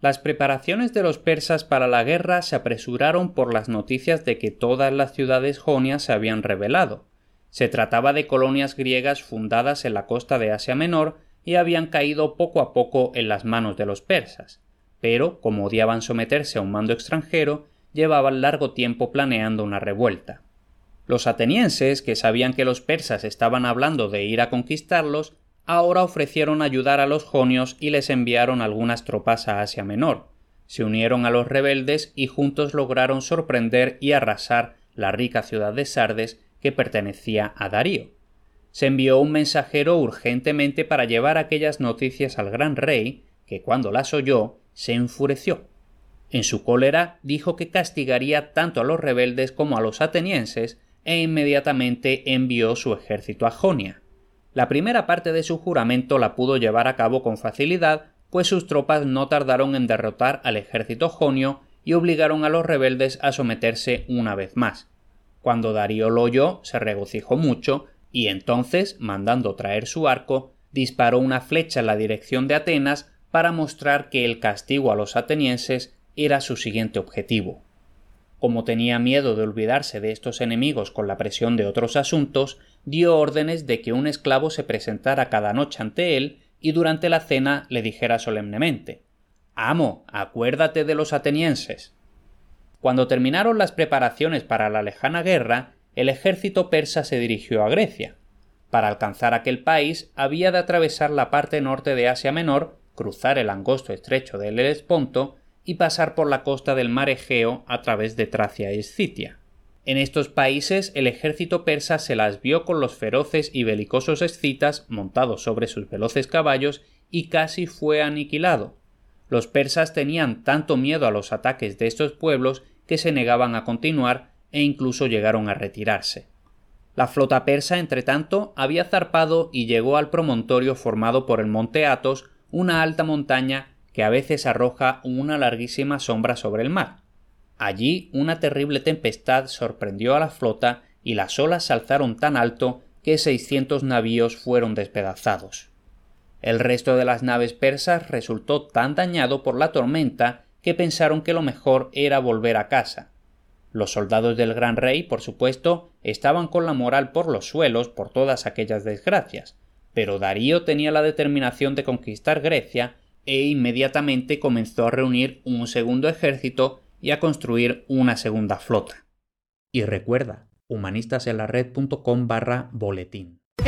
Las preparaciones de los persas para la guerra se apresuraron por las noticias de que todas las ciudades jonias se habían rebelado. Se trataba de colonias griegas fundadas en la costa de Asia Menor y habían caído poco a poco en las manos de los persas. Pero, como odiaban someterse a un mando extranjero, llevaban largo tiempo planeando una revuelta. Los atenienses, que sabían que los persas estaban hablando de ir a conquistarlos, ahora ofrecieron ayudar a los jonios y les enviaron algunas tropas a Asia Menor. Se unieron a los rebeldes y juntos lograron sorprender y arrasar la rica ciudad de Sardes que pertenecía a Darío. Se envió un mensajero urgentemente para llevar aquellas noticias al gran rey, que cuando las oyó se enfureció. En su cólera dijo que castigaría tanto a los rebeldes como a los atenienses e inmediatamente envió su ejército a Jonia. La primera parte de su juramento la pudo llevar a cabo con facilidad, pues sus tropas no tardaron en derrotar al ejército jonio y obligaron a los rebeldes a someterse una vez más. Cuando Darío lo oyó, se regocijó mucho, y entonces, mandando traer su arco, disparó una flecha en la dirección de Atenas para mostrar que el castigo a los atenienses era su siguiente objetivo. Como tenía miedo de olvidarse de estos enemigos con la presión de otros asuntos, dio órdenes de que un esclavo se presentara cada noche ante él y durante la cena le dijera solemnemente Amo, acuérdate de los atenienses. Cuando terminaron las preparaciones para la lejana guerra, el ejército persa se dirigió a Grecia. Para alcanzar aquel país había de atravesar la parte norte de Asia Menor, cruzar el angosto estrecho del Helesponto y pasar por la costa del mar Egeo a través de Tracia y Escitia. En estos países el ejército persa se las vio con los feroces y belicosos escitas montados sobre sus veloces caballos y casi fue aniquilado. Los persas tenían tanto miedo a los ataques de estos pueblos que se negaban a continuar e incluso llegaron a retirarse. La flota persa, entretanto, había zarpado y llegó al promontorio formado por el monte Athos, una alta montaña que a veces arroja una larguísima sombra sobre el mar. Allí una terrible tempestad sorprendió a la flota y las olas se alzaron tan alto que seiscientos navíos fueron despedazados. El resto de las naves persas resultó tan dañado por la tormenta que pensaron que lo mejor era volver a casa. Los soldados del gran rey, por supuesto, estaban con la moral por los suelos por todas aquellas desgracias, pero Darío tenía la determinación de conquistar Grecia e inmediatamente comenzó a reunir un segundo ejército y a construir una segunda flota. Y recuerda, humanistasenlared.com barra boletín.